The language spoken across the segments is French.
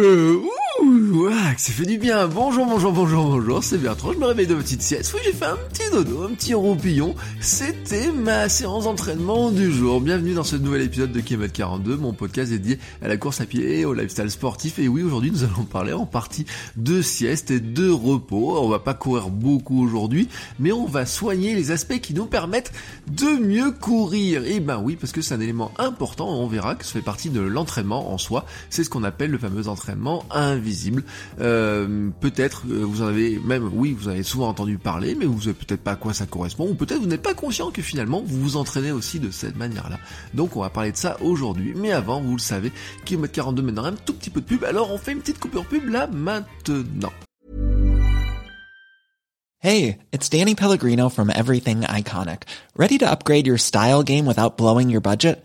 Uh, ça fait du bien. Bonjour, bonjour, bonjour, bonjour, c'est Bertrand, je me réveille de ma petite sieste. Oui, j'ai fait un petit dodo, un petit roupillon. C'était ma séance d'entraînement du jour. Bienvenue dans ce nouvel épisode de Kilomètre 42, mon podcast dédié à la course à pied et au lifestyle sportif. Et oui, aujourd'hui, nous allons parler en partie de sieste et de repos. On va pas courir beaucoup aujourd'hui, mais on va soigner les aspects qui nous permettent de mieux courir. Et ben oui, parce que c'est un élément important, on verra que ça fait partie de l'entraînement en soi. C'est ce qu'on appelle le fameux entraînement invisible. Euh, peut-être euh, vous en avez même, oui, vous avez souvent entendu parler, mais vous savez peut-être pas à quoi ça correspond, ou peut-être vous n'êtes pas conscient que finalement vous vous entraînez aussi de cette manière-là. Donc on va parler de ça aujourd'hui. Mais avant, vous le savez, kilomètre 42 maintenant un tout petit peu de pub. Alors on fait une petite coupure pub là maintenant. Hey, it's Danny Pellegrino from Everything Iconic. Ready to upgrade your style game without blowing your budget?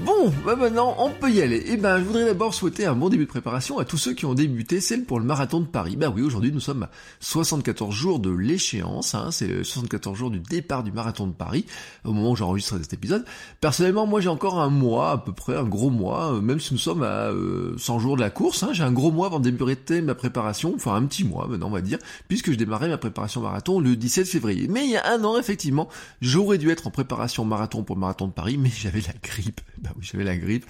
Bon, bah maintenant on peut y aller. Et ben je voudrais d'abord souhaiter un bon début de préparation à tous ceux qui ont débuté celle pour le marathon de Paris. Bah oui, aujourd'hui nous sommes à 74 jours de l'échéance, hein, c'est 74 jours du départ du marathon de Paris, au moment où j'enregistre cet épisode. Personnellement, moi j'ai encore un mois à peu près, un gros mois, euh, même si nous sommes à 100 euh, jours de la course, hein, j'ai un gros mois avant de débuter ma préparation, enfin un petit mois maintenant on va dire, puisque je démarrais ma préparation marathon le 17 février. Mais il y a un an effectivement, j'aurais dû être en préparation marathon pour le marathon de Paris, mais j'avais la grippe. Bah oui, j'avais la grippe.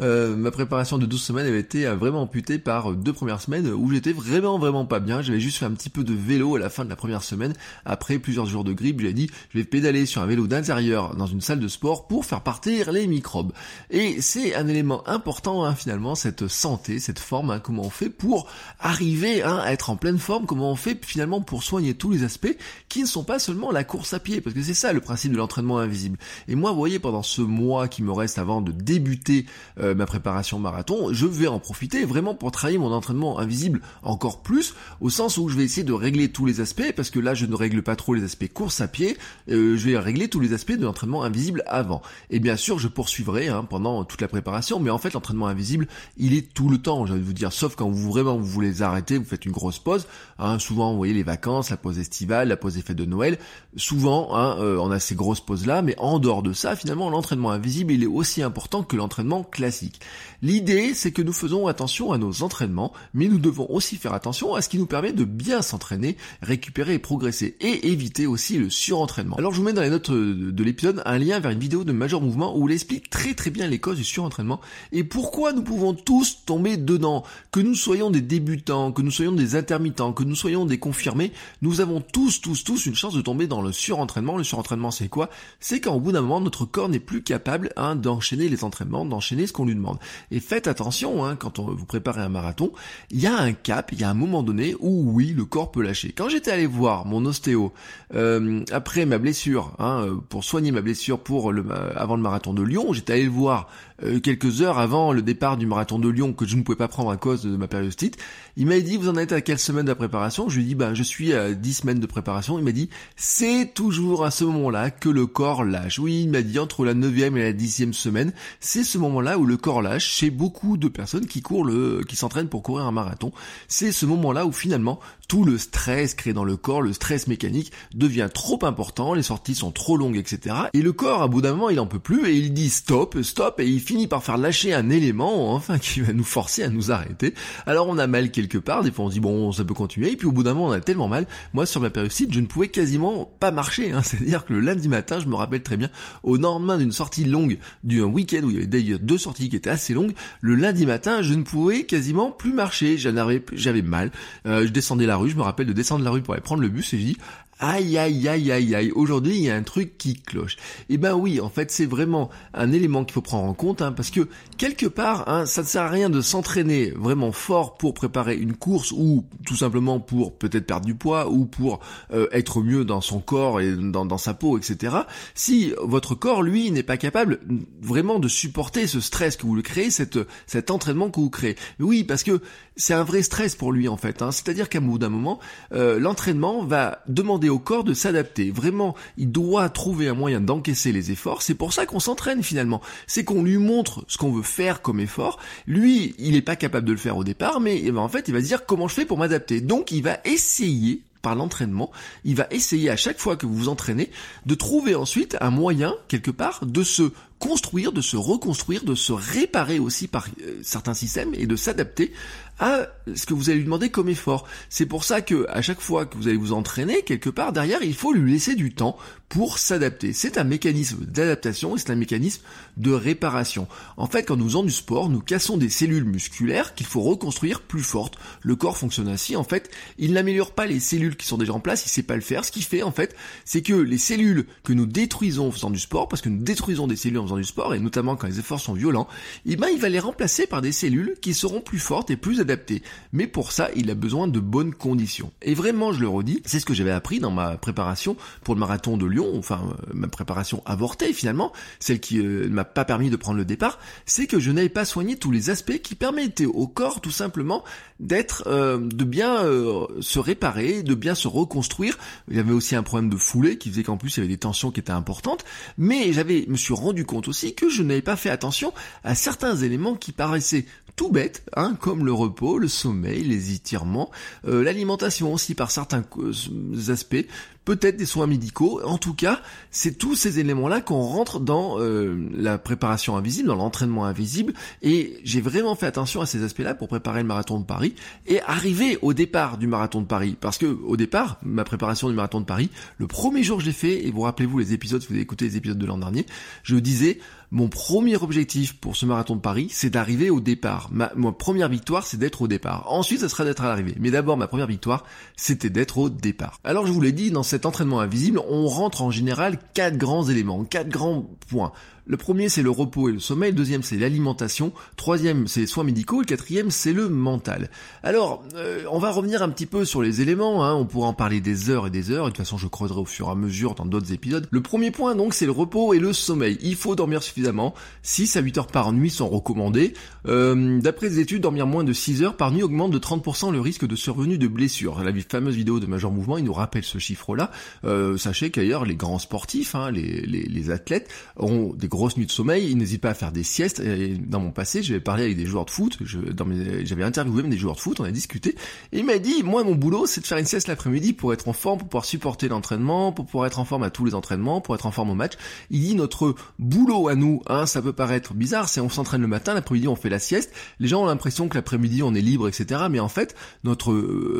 Euh, ma préparation de 12 semaines avait été euh, vraiment amputée par euh, deux premières semaines où j'étais vraiment vraiment pas bien. J'avais juste fait un petit peu de vélo à la fin de la première semaine. Après plusieurs jours de grippe, j'ai dit je vais pédaler sur un vélo d'intérieur dans une salle de sport pour faire partir les microbes. Et c'est un élément important hein, finalement, cette santé, cette forme, hein, comment on fait pour arriver hein, à être en pleine forme, comment on fait finalement pour soigner tous les aspects qui ne sont pas seulement la course à pied, parce que c'est ça le principe de l'entraînement invisible. Et moi, vous voyez, pendant ce mois qui me reste avant de débuter euh, ma préparation marathon, je vais en profiter vraiment pour travailler mon entraînement invisible encore plus, au sens où je vais essayer de régler tous les aspects, parce que là je ne règle pas trop les aspects course à pied, euh, je vais régler tous les aspects de l'entraînement invisible avant. Et bien sûr, je poursuivrai hein, pendant toute la préparation, mais en fait l'entraînement invisible, il est tout le temps, de vous dire, sauf quand vous vraiment vous voulez arrêter, vous faites une grosse pause. Hein, souvent, vous voyez les vacances, la pause estivale, la pause effet de Noël. Souvent, hein, euh, on a ces grosses pauses là, mais en dehors de ça, finalement, l'entraînement invisible, il est aussi important que l'entraînement classique. L'idée, c'est que nous faisons attention à nos entraînements, mais nous devons aussi faire attention à ce qui nous permet de bien s'entraîner, récupérer et progresser, et éviter aussi le surentraînement. Alors je vous mets dans les notes de l'épisode un lien vers une vidéo de Major Mouvement où il explique très très bien les causes du surentraînement et pourquoi nous pouvons tous tomber dedans. Que nous soyons des débutants, que nous soyons des intermittents, que nous soyons des confirmés, nous avons tous, tous, tous une chance de tomber dans le surentraînement. Le surentraînement c'est quoi? C'est qu'en bout d'un moment, notre corps n'est plus capable hein, d'enchaîner les entraînements, d'enchaîner ce qu'on lui demande. Et faites attention, hein, quand on, vous préparez un marathon, il y a un cap, il y a un moment donné où oui, le corps peut lâcher. Quand j'étais allé voir mon ostéo euh, après ma blessure, hein, euh, pour soigner ma blessure pour le, avant le marathon de Lyon, j'étais allé le voir euh, quelques heures avant le départ du marathon de Lyon que je ne pouvais pas prendre à cause de ma périostite. Il m'a dit, vous en êtes à quelle semaine de préparation? Je lui ai dit, ben, je suis à 10 semaines de préparation. Il m'a dit, c'est toujours à ce moment-là que le corps lâche. Oui, il m'a dit, entre la 9e et la 10e semaine, c'est ce moment-là où le corps lâche chez beaucoup de personnes qui courent le, qui s'entraînent pour courir un marathon. C'est ce moment-là où finalement, tout le stress créé dans le corps, le stress mécanique, devient trop important, les sorties sont trop longues, etc. Et le corps, à bout d'un moment, il en peut plus et il dit stop, stop, et il finit par faire lâcher un élément, enfin, qui va nous forcer à nous arrêter. Alors on a mal quelque part, des fois on dit bon, ça peut continuer, et puis au bout d'un moment on a tellement mal. Moi, sur ma périostite, je ne pouvais quasiment pas marcher, hein. c'est-à-dire que le lundi matin, je me rappelle très bien, au lendemain d'une sortie longue, d'un week-end où il y avait d'ailleurs deux sorties qui étaient assez longues, le lundi matin, je ne pouvais quasiment plus marcher, j'avais mal, euh, je descendais la rue, je me rappelle de descendre la rue pour aller prendre le bus et je dis aïe aïe aïe aïe aïe, aujourd'hui il y a un truc qui cloche. Et eh ben oui, en fait c'est vraiment un élément qu'il faut prendre en compte, hein, parce que quelque part, hein, ça ne sert à rien de s'entraîner vraiment fort pour préparer une course ou tout simplement pour peut-être perdre du poids ou pour euh, être mieux dans son corps et dans, sa peau, etc. Si votre corps, lui, n'est pas capable vraiment de supporter ce stress que vous le créez, cet entraînement que vous créez. Oui, parce que c'est un vrai stress pour lui en fait. Hein. C'est-à-dire qu'à bout d'un moment, euh, l'entraînement va demander au corps de s'adapter. Vraiment, il doit trouver un moyen d'encaisser les efforts. C'est pour ça qu'on s'entraîne finalement. C'est qu'on lui montre ce qu'on veut faire comme effort. Lui, il n'est pas capable de le faire au départ, mais eh ben, en fait, il va se dire comment je fais pour m'adapter? Donc, il va essayer par l'entraînement, il va essayer à chaque fois que vous vous entraînez de trouver ensuite un moyen, quelque part, de se construire, de se reconstruire, de se réparer aussi par euh, certains systèmes et de s'adapter à ce que vous allez lui demander comme effort. C'est pour ça que à chaque fois que vous allez vous entraîner quelque part derrière, il faut lui laisser du temps pour s'adapter. C'est un mécanisme d'adaptation et c'est un mécanisme de réparation. En fait, quand nous faisons du sport, nous cassons des cellules musculaires qu'il faut reconstruire plus fortes. Le corps fonctionne ainsi. En fait, il n'améliore pas les cellules qui sont déjà en place, il sait pas le faire. Ce qu'il fait, en fait, c'est que les cellules que nous détruisons en faisant du sport, parce que nous détruisons des cellules en faisant du sport, et notamment quand les efforts sont violents, eh ben, il va les remplacer par des cellules qui seront plus fortes et plus adaptées. Mais pour ça, il a besoin de bonnes conditions. Et vraiment, je le redis, c'est ce que j'avais appris dans ma préparation pour le marathon de Lyon enfin euh, ma préparation avortée finalement, celle qui euh, ne m'a pas permis de prendre le départ, c'est que je n'avais pas soigné tous les aspects qui permettaient au corps tout simplement d'être, euh, de bien se réparer, de bien se reconstruire. Il y avait aussi un problème de foulée qui faisait qu'en plus il y avait des tensions qui étaient importantes, mais j'avais, me suis rendu compte aussi que je n'avais pas fait attention à certains éléments qui paraissaient tout bêtes, hein, comme le repos, le sommeil, les étirements, l'alimentation aussi par certains aspects, peut-être des soins médicaux. En tout cas, c'est tous ces éléments-là qu'on rentre dans euh, la préparation invisible, dans l'entraînement invisible. Et j'ai vraiment fait attention à ces aspects-là pour préparer le marathon de Paris et arriver au départ du marathon de Paris. Parce que au départ, ma préparation du marathon de Paris, le premier jour que j'ai fait, et vous rappelez-vous les épisodes, si vous avez écouté les épisodes de l'an dernier, je disais mon premier objectif pour ce marathon de Paris, c'est d'arriver au départ. Ma, première victoire, c'est d'être au départ. Ensuite, ça sera d'être à l'arrivée. Mais d'abord, ma première victoire, c'était d'être au départ. Alors, je vous l'ai dit, dans cet entraînement invisible, on rentre en général quatre grands éléments, quatre grands points. Le premier, c'est le repos et le sommeil. Le deuxième, c'est l'alimentation. Troisième, c'est les soins médicaux. Le quatrième, c'est le mental. Alors, euh, on va revenir un petit peu sur les éléments. Hein. On pourra en parler des heures et des heures. De toute façon, je creuserai au fur et à mesure dans d'autres épisodes. Le premier point, donc, c'est le repos et le sommeil. Il faut dormir suffisamment. 6 à 8 heures par nuit sont recommandées. Euh, d'après les études, dormir moins de 6 heures par nuit augmente de 30% le risque de survenue de blessures. La fameuse vidéo de Major Mouvement, il nous rappelle ce chiffre-là. Euh, sachez qu'ailleurs, les grands sportifs, hein, les, les, les athlètes, ont des grosses nuits de sommeil, ils n'hésitent pas à faire des siestes. Dans mon passé, j'avais parlé avec des joueurs de foot, j'avais interviewé même des joueurs de foot, on a discuté, et il m'a dit, moi mon boulot c'est de faire une sieste l'après-midi pour être en forme, pour pouvoir supporter l'entraînement, pour pouvoir être en forme à tous les entraînements, pour être en forme au match. Il dit, notre boulot à nous, hein, ça peut paraître bizarre, c'est on s'entraîne le matin, l'après-midi on fait la sieste, les gens ont l'impression que l'après-midi on est libre, etc. Mais en fait, notre,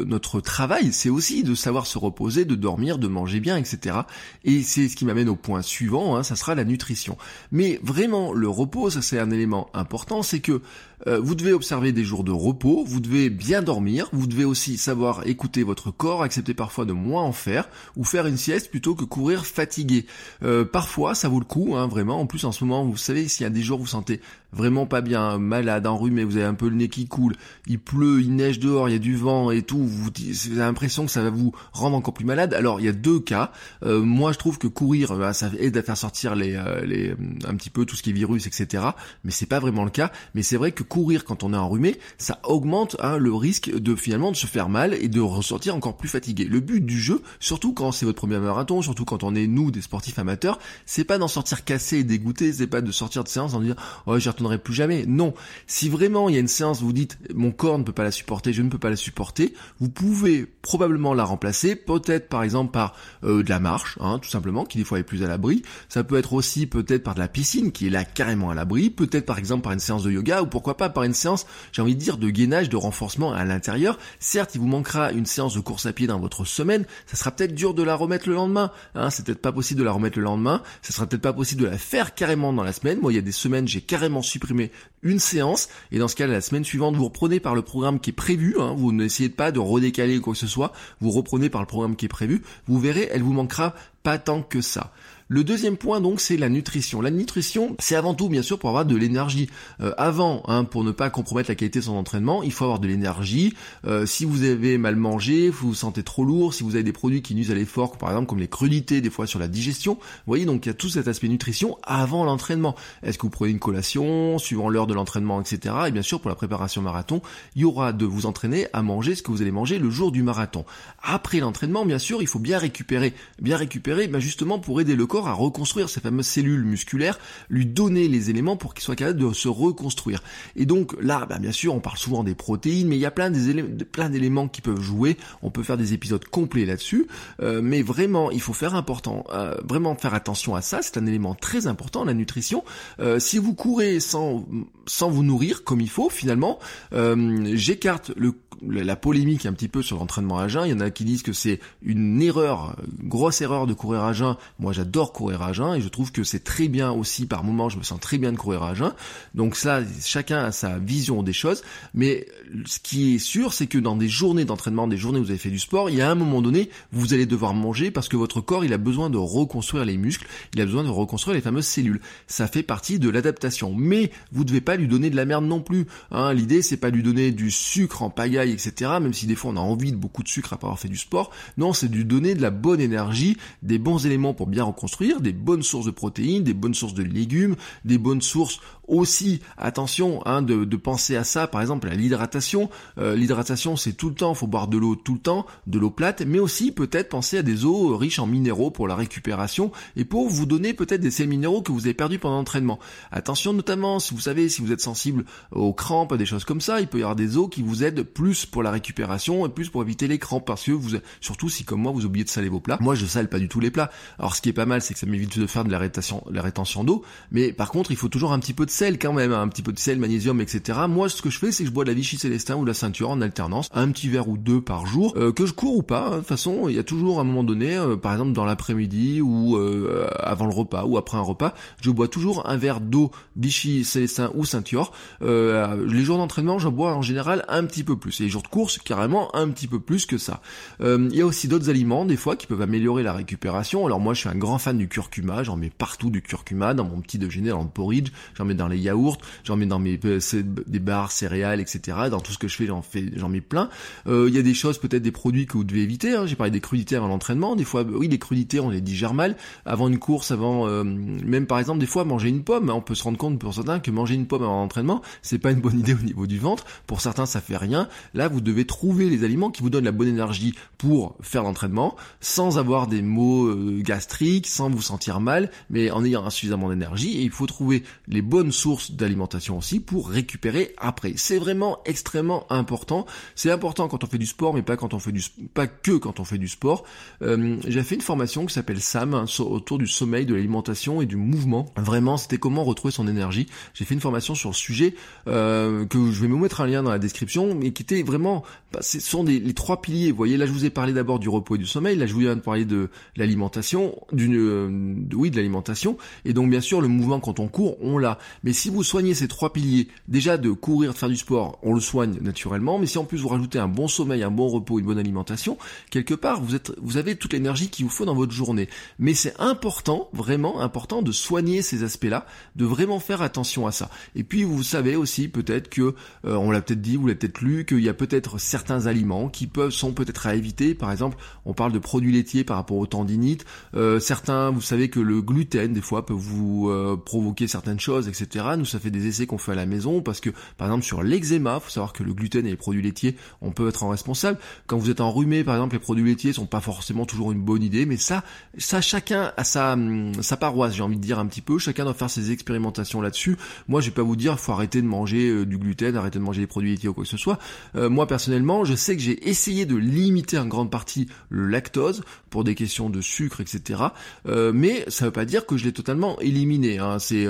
notre travail, c'est aussi de savoir se reposer, de dormir, de manger bien, etc. Et c'est ce qui m'amène au point suivant, hein, ça sera la nutrition. Mais vraiment, le repos, c'est un élément important, c'est que vous devez observer des jours de repos, vous devez bien dormir, vous devez aussi savoir écouter votre corps, accepter parfois de moins en faire, ou faire une sieste plutôt que courir fatigué. Euh, parfois, ça vaut le coup, hein, vraiment. En plus, en ce moment, vous savez, s'il y a des jours où vous sentez vraiment pas bien, malade, enrhumé, vous avez un peu le nez qui coule, il pleut, il neige dehors, il y a du vent et tout, vous, avez l'impression que ça va vous rendre encore plus malade. Alors, il y a deux cas. Euh, moi, je trouve que courir, bah, ça aide à faire sortir les, les, un petit peu tout ce qui est virus, etc. Mais c'est pas vraiment le cas. Mais c'est vrai que courir quand on est enrhumé, ça augmente hein, le risque de finalement de se faire mal et de ressortir encore plus fatigué. Le but du jeu, surtout quand c'est votre premier marathon, surtout quand on est nous des sportifs amateurs, c'est pas d'en sortir cassé et dégoûté, c'est pas de sortir de séance en disant oh j'y retournerai plus jamais. Non, si vraiment il y a une séance, vous dites mon corps ne peut pas la supporter, je ne peux pas la supporter, vous pouvez probablement la remplacer, peut-être par exemple par euh, de la marche, hein, tout simplement, qui des fois est plus à l'abri. Ça peut être aussi peut-être par de la piscine qui est là carrément à l'abri, peut-être par exemple par une séance de yoga ou pourquoi pas par une séance, j'ai envie de dire, de gainage, de renforcement à l'intérieur. Certes, il vous manquera une séance de course à pied dans votre semaine, ça sera peut-être dur de la remettre le lendemain, hein, c'est peut-être pas possible de la remettre le lendemain, ça sera peut-être pas possible de la faire carrément dans la semaine. Moi, il y a des semaines, j'ai carrément supprimé une séance, et dans ce cas, la semaine suivante, vous reprenez par le programme qui est prévu, hein, vous n'essayez pas de redécaler quoi que ce soit, vous reprenez par le programme qui est prévu, vous verrez, elle vous manquera pas tant que ça. Le deuxième point donc c'est la nutrition. La nutrition c'est avant tout bien sûr pour avoir de l'énergie. Euh, avant, hein, pour ne pas compromettre la qualité de son entraînement, il faut avoir de l'énergie. Euh, si vous avez mal mangé, vous vous sentez trop lourd, si vous avez des produits qui nuisent à l'effort, par exemple comme les crudités des fois sur la digestion, vous voyez donc il y a tout cet aspect nutrition avant l'entraînement. Est-ce que vous prenez une collation suivant l'heure de l'entraînement, etc. Et bien sûr pour la préparation marathon, il y aura de vous entraîner à manger ce que vous allez manger le jour du marathon. Après l'entraînement, bien sûr, il faut bien récupérer, bien récupérer, ben justement pour aider le corps à reconstruire ces fameuses cellules musculaires, lui donner les éléments pour qu'il soit capable de se reconstruire. Et donc là, bah, bien sûr, on parle souvent des protéines, mais il y a plein d'éléments qui peuvent jouer. On peut faire des épisodes complets là-dessus, euh, mais vraiment, il faut faire important, euh, vraiment faire attention à ça. C'est un élément très important, la nutrition. Euh, si vous courez sans sans vous nourrir comme il faut, finalement, j'écarte le la polémique un petit peu sur l'entraînement à jeun. Il y en a qui disent que c'est une erreur, grosse erreur de courir à jeun. Moi, j'adore courir à jeun et je trouve que c'est très bien aussi. Par moment, je me sens très bien de courir à jeun. Donc ça, chacun a sa vision des choses. Mais ce qui est sûr, c'est que dans des journées d'entraînement, des journées où vous avez fait du sport, il y a un moment donné, vous allez devoir manger parce que votre corps, il a besoin de reconstruire les muscles, il a besoin de reconstruire les fameuses cellules. Ça fait partie de l'adaptation. Mais vous devez pas lui donner de la merde non plus. Hein. L'idée, c'est pas lui donner du sucre en pagaille, etc. Même si des fois on a envie de beaucoup de sucre après avoir fait du sport. Non, c'est de donner de la bonne énergie, des bons éléments pour bien reconstruire, des bonnes sources de protéines, des bonnes sources de légumes, des bonnes sources aussi, attention, hein, de, penser à ça, par exemple à l'hydratation. Euh, l'hydratation, c'est tout le temps, faut boire de l'eau tout le temps, de l'eau plate, mais aussi peut-être penser à des eaux riches en minéraux pour la récupération et pour vous donner peut-être des sels minéraux que vous avez perdus pendant l'entraînement. Attention notamment, si vous savez, si vous êtes sensible aux crampes, des choses comme ça, il peut y avoir des eaux qui vous aident plus pour la récupération et plus pour éviter les crampes parce que vous, surtout si comme moi vous oubliez de saler vos plats. Moi, je sale pas du tout les plats. Alors, ce qui est pas mal, c'est que ça m'évite de faire de la rétention, la rétention d'eau, mais par contre, il faut toujours un petit peu de sel quand même, un petit peu de sel, magnésium, etc. Moi, ce que je fais, c'est que je bois de la Vichy Célestin ou de la ceinture en alternance, un petit verre ou deux par jour, euh, que je cours ou pas. Hein. De toute façon, il y a toujours un moment donné, euh, par exemple dans l'après-midi ou euh, avant le repas ou après un repas, je bois toujours un verre d'eau Vichy Célestin ou ceinture. les jours d'entraînement, je bois en général un petit peu plus. Et les jours de course, carrément un petit peu plus que ça. Il y a aussi d'autres aliments, des fois, qui peuvent améliorer la récupération. Alors moi, je suis un grand fan du curcuma. J'en mets partout du curcuma dans mon petit déjeuner, dans le porridge. J'en mets dans les yaourts j'en mets dans mes euh, des barres, céréales, etc. Dans tout ce que je fais, j'en fais, j'en mets plein. Euh, il y a des choses, peut-être des produits que vous devez éviter. Hein. J'ai parlé des crudités avant l'entraînement. Des fois, oui, les crudités, on les digère mal. Avant une course, avant, euh, même par exemple, des fois, manger une pomme. On peut se rendre compte pour certains que manger une pomme avant l'entraînement, c'est pas une bonne idée au niveau du ventre. Pour certains, ça fait rien. Là, vous devez trouver les aliments qui vous donnent la bonne énergie pour faire l'entraînement, sans avoir des maux gastriques, sans vous sentir mal, mais en ayant suffisamment d'énergie. Et il faut trouver les bonnes sources d'alimentation aussi pour récupérer après. C'est vraiment extrêmement important. C'est important quand on fait du sport, mais pas quand on fait du pas que quand on fait du sport. Euh, j'ai fait une formation qui s'appelle SAM hein, autour du sommeil, de l'alimentation et du mouvement. Vraiment, c'était comment retrouver son énergie. J'ai fait une formation sur le sujet euh, que je vais me mettre un lien dans la description, mais qui était vraiment, bah, ce sont des, les trois piliers. Vous voyez, là je vous ai parlé d'abord du repos et du sommeil. Là je vous ai parlé de l'alimentation, d'une, euh, oui, de l'alimentation. Et donc bien sûr le mouvement quand on court, on l'a. Mais si vous soignez ces trois piliers, déjà de courir, de faire du sport, on le soigne naturellement, mais si en plus vous rajoutez un bon sommeil, un bon repos, une bonne alimentation, quelque part vous êtes, vous avez toute l'énergie qu'il vous faut dans votre journée. Mais c'est important, vraiment important de soigner ces aspects-là, de vraiment faire attention à ça. Et puis vous savez aussi peut-être que, euh, on l'a peut-être dit, vous l'avez peut-être lu, qu'il y a peut-être certains aliments qui peuvent sont peut-être à éviter. Par exemple, on parle de produits laitiers par rapport aux tendinites. Euh, certains, vous savez que le gluten des fois peut vous euh, provoquer certaines choses, etc. Nous, ça fait des essais qu'on fait à la maison parce que, par exemple, sur l'eczéma, faut savoir que le gluten et les produits laitiers, on peut être en responsable. Quand vous êtes enrhumé, par exemple, les produits laitiers sont pas forcément toujours une bonne idée, mais ça, ça, chacun a sa, hum, sa paroisse, j'ai envie de dire un petit peu. Chacun doit faire ses expérimentations là-dessus. Moi, je vais pas vous dire, faut arrêter de manger euh, du gluten, arrêter de manger des produits laitiers ou quoi que ce soit. Euh, moi, personnellement, je sais que j'ai essayé de limiter en grande partie le lactose pour des questions de sucre, etc. Euh, mais ça veut pas dire que je l'ai totalement éliminé. Hein. C'est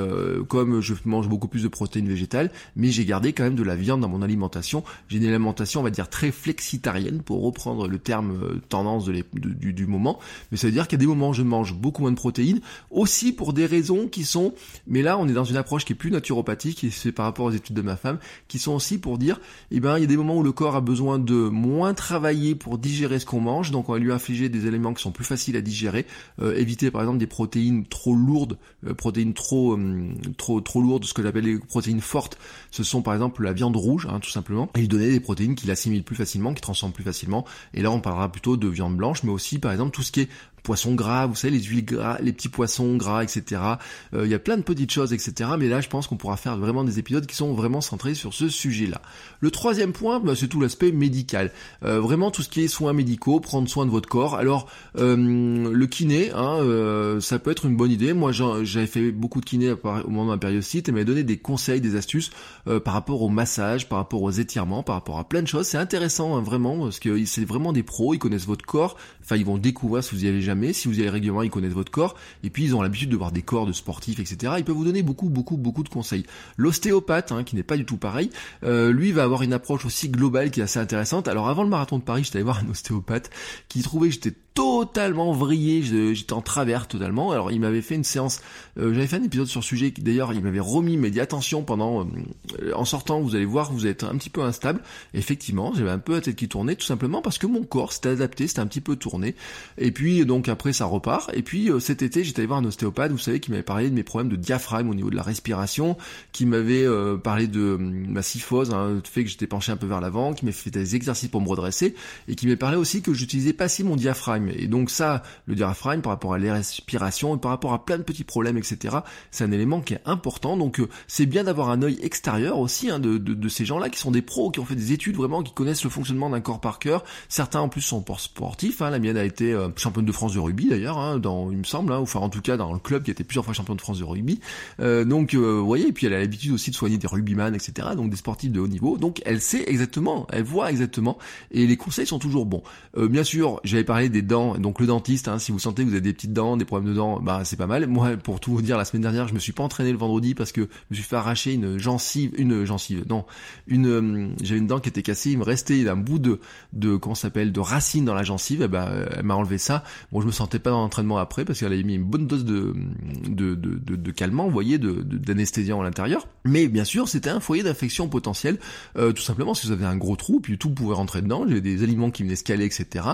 comme je mange beaucoup plus de protéines végétales, mais j'ai gardé quand même de la viande dans mon alimentation. J'ai une alimentation, on va dire, très flexitarienne, pour reprendre le terme euh, tendance de du, moment. Mais ça veut dire qu'à des moments, je mange beaucoup moins de protéines, aussi pour des raisons qui sont, mais là, on est dans une approche qui est plus naturopathique, et c'est par rapport aux études de ma femme, qui sont aussi pour dire, eh ben, il y a des moments où le corps a besoin de moins travailler pour digérer ce qu'on mange, donc on va lui infliger des éléments qui sont plus faciles à digérer, euh, éviter par exemple des protéines trop lourdes, euh, protéines trop, trop, trop lourdes, ce que j'appelle les protéines fortes, ce sont par exemple la viande rouge, hein, tout simplement, et lui des protéines qu'il assimile plus facilement, qui transforment plus facilement, et là on parlera plutôt de viande blanche, mais aussi par exemple tout ce qui est poissons gras, vous savez, les huiles gras, les petits poissons gras, etc. Euh, il y a plein de petites choses, etc. Mais là, je pense qu'on pourra faire vraiment des épisodes qui sont vraiment centrés sur ce sujet-là. Le troisième point, bah, c'est tout l'aspect médical. Euh, vraiment tout ce qui est soins médicaux, prendre soin de votre corps. Alors, euh, le kiné, hein, ça peut être une bonne idée. Moi, j'avais fait beaucoup de kiné au moment de ma périostite et m'a donné des conseils, des astuces par rapport au massage, par rapport aux étirements, par rapport à plein de choses. C'est intéressant, hein, vraiment, parce que c'est vraiment des pros, ils connaissent votre corps. Enfin, ils vont découvrir si vous y jamais. Si vous allez régulièrement, ils connaissent votre corps. Et puis, ils ont l'habitude de voir des corps de sportifs, etc. Ils peuvent vous donner beaucoup, beaucoup, beaucoup de conseils. L'ostéopathe, hein, qui n'est pas du tout pareil, euh, lui va avoir une approche aussi globale qui est assez intéressante. Alors, avant le marathon de Paris, j'étais allé voir un ostéopathe qui trouvait que j'étais totalement vrillé, j'étais en travers totalement. Alors il m'avait fait une séance, euh, j'avais fait un épisode sur ce sujet, d'ailleurs il m'avait remis, mais dit attention pendant, euh, en sortant vous allez voir vous êtes un petit peu instable. effectivement j'avais un peu la tête qui tournait tout simplement parce que mon corps s'était adapté, c'était un petit peu tourné. Et puis donc après ça repart. Et puis euh, cet été j'étais allé voir un ostéopathe, vous savez, qui m'avait parlé de mes problèmes de diaphragme au niveau de la respiration, qui m'avait parlé de ma syphose, hein, fait que j'étais penché un peu vers l'avant, qui m'avait fait des exercices pour me redresser, et qui m'avait parlé aussi que j'utilisais pas si mon diaphragme et donc ça, le diaphragme par rapport à les respirations et par rapport à plein de petits problèmes, etc. C'est un élément qui est important. Donc euh, c'est bien d'avoir un œil extérieur aussi hein, de, de, ces gens-là qui sont des pros, qui ont fait des études vraiment, qui connaissent le fonctionnement d'un corps par cœur. Certains en plus sont sportifs. Hein. La mienne a été euh, championne de France de rugby d'ailleurs, hein, dans il me semble, hein, enfin en tout cas dans le club qui était plusieurs fois champion de France de rugby. Euh, donc vous voyez, et puis elle a l'habitude aussi de soigner des rugbyman, etc. Donc des sportifs de haut niveau. Donc elle sait exactement, elle voit exactement, et les conseils sont toujours bons. bien sûr, j'avais parlé des donc le dentiste, hein, si vous sentez que vous avez des petites dents, des problèmes de dents, bah c'est pas mal. Moi, pour tout vous dire, la semaine dernière, je me suis pas entraîné le vendredi parce que je me suis fait arracher une gencive, une gencive, non, une, euh, j'avais une dent qui était cassée, il me restait un bout de, de, comment s'appelle, de racine dans la gencive, et bah, elle m'a enlevé ça. Bon, je me sentais pas dans l'entraînement après parce qu'elle avait mis une bonne dose de, de, de, calmant, vous voyez, d'anesthésiant à l'intérieur. Mais bien sûr, c'était un foyer d'infection potentielle, euh, tout simplement si vous avez un gros trou, puis tout pouvait rentrer dedans, j'avais des aliments qui venaient scaler, etc.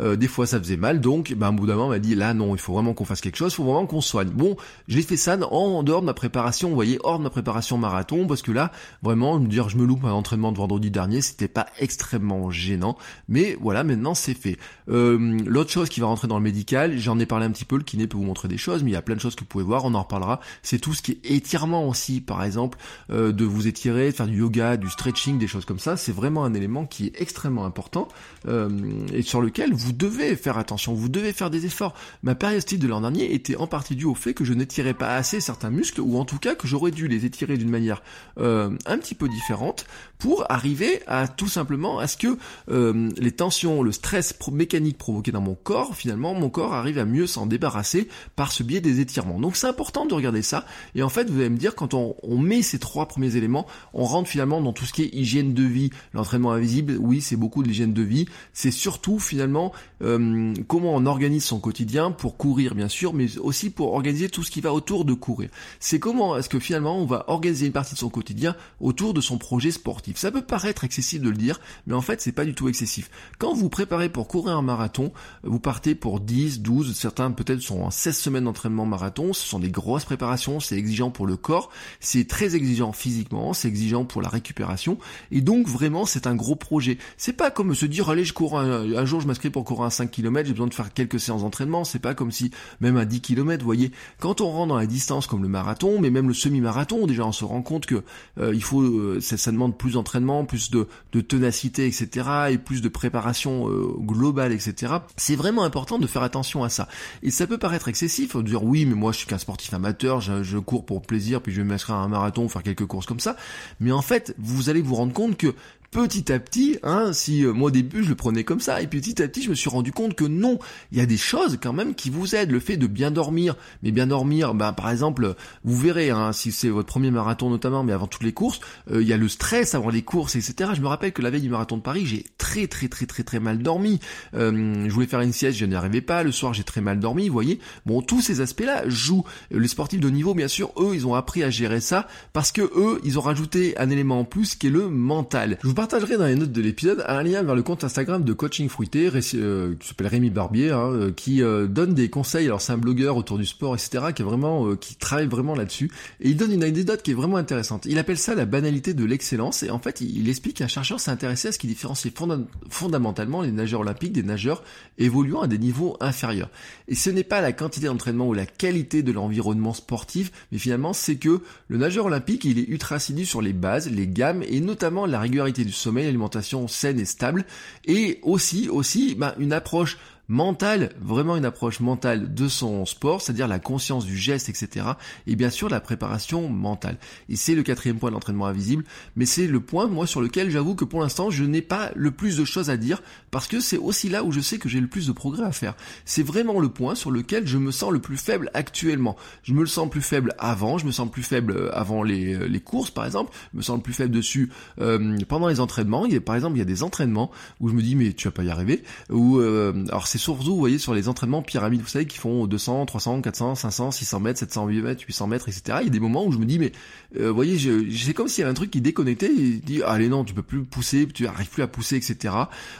Euh, des fois, ça faisait mal, donc, ben, un bout d'un moment, m'a dit, là, non, il faut vraiment qu'on fasse quelque chose, il faut vraiment qu'on soigne. Bon, j'ai fait ça en dehors de ma préparation, vous voyez, hors de ma préparation marathon, parce que là, vraiment, me dire, je me loupe un entraînement de vendredi dernier, c'était pas extrêmement gênant, mais voilà, maintenant, c'est fait. Euh, l'autre chose qui va rentrer dans le j'en ai parlé un petit peu, le kiné peut vous montrer des choses, mais il y a plein de choses que vous pouvez voir, on en reparlera, c'est tout ce qui est étirement aussi, par exemple, euh, de vous étirer, de faire du yoga, du stretching, des choses comme ça, c'est vraiment un élément qui est extrêmement important, euh, et sur lequel vous devez faire attention vous devez faire des efforts. Ma périostite de l'an dernier était en partie due au fait que je n'étirais pas assez certains muscles, ou en tout cas que j'aurais dû les étirer d'une manière euh, un petit peu différente pour arriver à tout simplement à ce que les tensions, le stress mécanique provoqué dans mon corps, finalement, corps arrive à mieux s'en débarrasser par ce biais des étirements. Donc c'est important de regarder ça. Et en fait, vous allez me dire, quand on, on met ces trois premiers éléments, on rentre finalement dans tout ce qui est hygiène de vie, l'entraînement invisible. Oui, c'est beaucoup de l'hygiène de vie. C'est surtout finalement euh, comment on organise son quotidien pour courir, bien sûr, mais aussi pour organiser tout ce qui va autour de courir. C'est comment est-ce que finalement on va organiser une partie de son quotidien autour de son projet sportif. Ça peut paraître excessif de le dire, mais en fait c'est pas du tout excessif. Quand vous préparez pour courir un marathon, vous partez pour 10, 12, certains peut-être sont en 16 semaines d'entraînement marathon, ce sont des grosses préparations, c'est exigeant pour le corps, c'est très exigeant physiquement, c'est exigeant pour la récupération, et donc vraiment c'est un gros projet. C'est pas comme se dire allez je cours un, jour je m'inscris pour courir un 5 km, j'ai besoin de faire quelques séances d'entraînement, c'est pas comme si même à 10 km, vous voyez, quand on rentre dans la distance comme le marathon, mais même le semi-marathon, déjà on se rend compte que euh, il faut euh, ça, ça demande plus d'entraînement, plus de, de ténacité, etc., et plus de préparation euh, globale, etc. C'est vraiment important de faire attention à ça. Et ça peut paraître excessif, de dire oui, mais moi je suis qu'un sportif amateur, je, je, cours pour plaisir, puis je vais m'inscrire à un marathon, faire quelques courses comme ça. Mais en fait, vous allez vous rendre compte que petit à petit, hein, si euh, moi au début je le prenais comme ça, et petit à petit je me suis rendu compte que non, il y a des choses quand même qui vous aident, le fait de bien dormir, mais bien dormir, bah, par exemple, vous verrez, hein, si c'est votre premier marathon notamment, mais avant toutes les courses, euh, il y a le stress avant les courses, etc. Je me rappelle que la veille du marathon de Paris, j'ai très très très très très mal dormi. Euh, je voulais faire une sieste, je n'y arrivais pas. Le soir, j'ai très mal dormi. Vous voyez, bon, tous ces aspects-là jouent. Les sportifs de niveau, bien sûr, eux, ils ont appris à gérer ça parce que eux, ils ont rajouté un élément en plus qui est le mental. Partagerai dans les notes de l'épisode un lien vers le compte Instagram de Coaching Fruité, euh, qui s'appelle Rémi Barbier, hein, euh, qui euh, donne des conseils. Alors c'est un blogueur autour du sport, etc., qui est vraiment, qui travaille vraiment là-dessus, et il donne une anecdote qui est vraiment intéressante. Il appelle ça la banalité de l'excellence, et en fait, il, explique qu'un chercheur s'est intéressé à ce qui différencie fondamentalement les nageurs olympiques des nageurs évoluant à des niveaux inférieurs. Et ce n'est pas la quantité d'entraînement ou la qualité de l'environnement sportif, mais finalement c'est que le nageur olympique, il est ultra assidu sur les bases, les gammes et notamment la régularité du sommeil, l'alimentation saine et stable, et aussi, aussi, bah, une approche mentale, vraiment une approche mentale de son sport, c'est-à-dire la conscience du geste, etc. Et bien sûr la préparation mentale. Et c'est le quatrième point de l'entraînement invisible, mais c'est le point, moi, sur lequel j'avoue que pour l'instant, je n'ai pas le plus de choses à dire, parce que c'est aussi là où je sais que j'ai le plus de progrès à faire. C'est vraiment le point sur lequel je me sens le plus faible actuellement. Je me le sens plus faible avant, je me sens plus faible euh, avant les, euh, les courses, par exemple, je me sens le plus faible dessus euh, pendant les entraînements. Il y a, par exemple, il y a des entraînements où je me dis, mais tu vas pas y arriver, ou alors c'est surtout, vous voyez, sur les entraînements pyramides, vous savez, qui font 200, 300, 400, 500, 600 mètres, 700 mètres, 800 mètres, etc. Il y a des moments où je me dis, mais, euh, vous voyez, c'est comme s'il y avait un truc qui déconnectait, et dit, allez non, tu peux plus pousser, tu arrives plus à pousser, etc.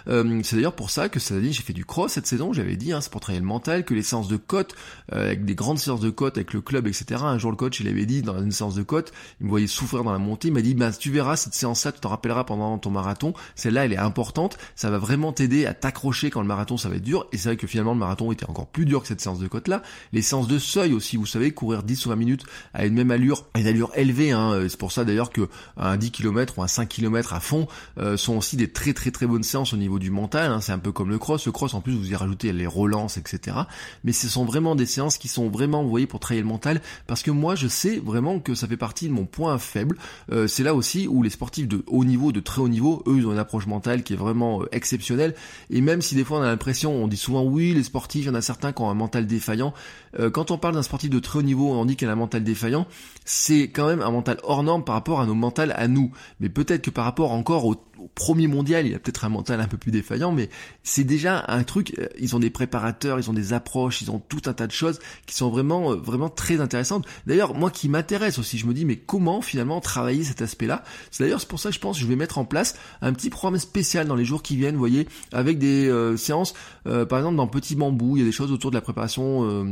Euh, c'est d'ailleurs pour ça que ça dit, j'ai fait du cross cette saison, j'avais dit, hein, c'est pour travailler le mental, que les séances de côte, euh, avec des grandes séances de côte, avec le club, etc. Un jour, le coach, il avait dit, dans une séance de côte, il me voyait souffrir dans la montée, il m'a dit, bah, tu verras, cette séance-là, tu t'en rappelleras pendant ton marathon, celle-là, elle est importante, ça va vraiment t'aider à t'accrocher quand le marathon, ça va être dur, et c'est vrai que finalement le marathon était encore plus dur que cette séance de côte là. Les séances de seuil aussi, vous savez, courir 10 ou 20 minutes à une même allure, à une allure élevée, hein. c'est pour ça d'ailleurs que un 10 km ou un 5 km à fond euh, sont aussi des très très très bonnes séances au niveau du mental, hein. c'est un peu comme le cross, le cross en plus vous y rajoutez les relances, etc. Mais ce sont vraiment des séances qui sont vraiment, vous voyez, pour travailler le mental, parce que moi je sais vraiment que ça fait partie de mon point faible, euh, c'est là aussi où les sportifs de haut niveau, de très haut niveau, eux ils ont une approche mentale qui est vraiment euh, exceptionnelle, et même si des fois on a l'impression, on souvent oui, les sportifs, il y en a certains qui ont un mental défaillant. Euh, quand on parle d'un sportif de très haut niveau, on dit qu'il a un mental défaillant, c'est quand même un mental hors norme par rapport à nos mentales à nous. Mais peut-être que par rapport encore au premier mondial, il a peut-être un mental un peu plus défaillant, mais c'est déjà un truc. Euh, ils ont des préparateurs, ils ont des approches, ils ont tout un tas de choses qui sont vraiment, euh, vraiment très intéressantes. D'ailleurs, moi qui m'intéresse aussi, je me dis mais comment finalement travailler cet aspect-là? C'est d'ailleurs c'est pour ça que je pense que je vais mettre en place un petit programme spécial dans les jours qui viennent, vous voyez, avec des euh, séances, par exemple dans Petit Bambou, il y a des choses autour de la préparation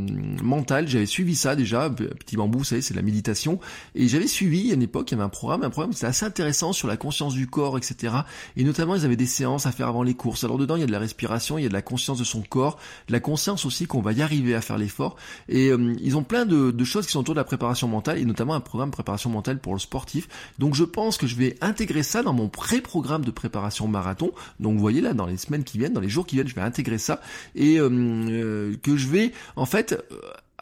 mentale. J'avais suivi ça déjà. Petit Bambou, vous savez, c'est la méditation, et j'avais suivi a une époque, il y avait un programme, un programme c'était assez intéressant sur la conscience du corps, etc. Et notamment, ils avaient des séances à faire avant les courses. Alors dedans, il y a de la respiration, il y a de la conscience de son corps, de la conscience aussi qu'on va y arriver à faire l'effort. Et euh, ils ont plein de, choses qui sont autour de la préparation mentale, et notamment un programme de préparation mentale pour le sportif. Donc je pense que je vais intégrer ça dans mon pré-programme de préparation marathon. Donc vous voyez là, dans les semaines qui viennent, dans les jours qui viennent, je vais intégrer ça, et euh, euh, que je vais en fait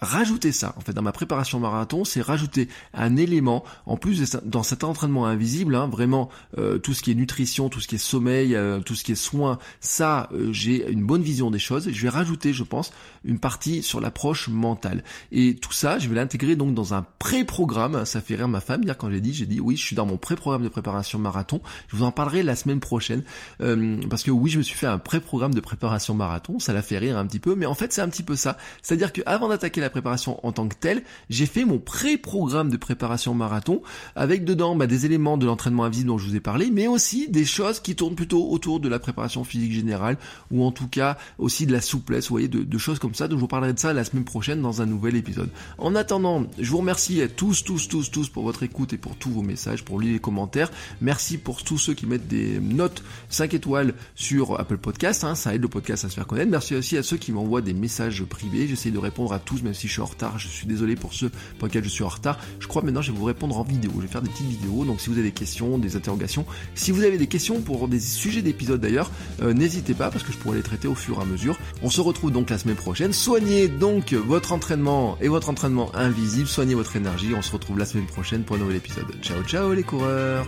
rajouter ça, en fait, dans ma préparation marathon, c'est rajouter un élément, en plus dans cet entraînement invisible, hein, vraiment euh, tout ce qui est nutrition, tout ce qui est sommeil, euh, tout ce qui est soins, ça, euh, j'ai une bonne vision des choses. Je vais rajouter, je pense, une partie sur l'approche mentale. Et tout ça, je vais l'intégrer donc dans un pré-programme. Ça fait rire ma femme hier quand j'ai dit, j'ai dit oui, je suis dans mon pré-programme de préparation marathon. Je vous en parlerai la semaine prochaine, parce que oui, je me suis fait un pré-programme de préparation marathon. Ça l'a fait rire un petit peu, mais en fait, c'est un petit peu ça. C'est-à-dire que avant d'attaquer la préparation en tant que telle, j'ai fait mon pré-programme de préparation marathon avec dedans bah, des éléments de l'entraînement invisible dont je vous ai parlé, mais aussi des choses qui tournent plutôt autour de la préparation physique générale ou en tout cas aussi de la souplesse, vous voyez, de, choses comme ça. Donc je vous parlerai de ça la semaine prochaine dans un nouvel épisode. En attendant, je vous remercie à tous, tous, tous, tous pour votre écoute et pour tous vos messages, pour lire les commentaires. Merci pour tous ceux qui mettent des notes 5 étoiles sur Apple Podcast, hein, ça aide le podcast à se faire connaître. Merci aussi à ceux qui m'envoient des messages privés. J'essaie de répondre à tous, même si je suis en retard. Je suis désolé pour ceux pour lesquels je suis en retard. Je crois maintenant je vais vous répondre en vidéo. Je vais faire des petites vidéos. Donc si vous avez des questions, des interrogations, si vous avez des questions pour des sujets d'épisodes d'ailleurs, euh, n'hésitez pas parce que je pourrai les traiter au fur et à mesure. On se retrouve donc la semaine prochaine. Soignez donc votre entraînement et votre entraînement invisible. Soignez votre énergie. On se retrouve la semaine prochaine pour un nouvel épisode. Ciao ciao les coureurs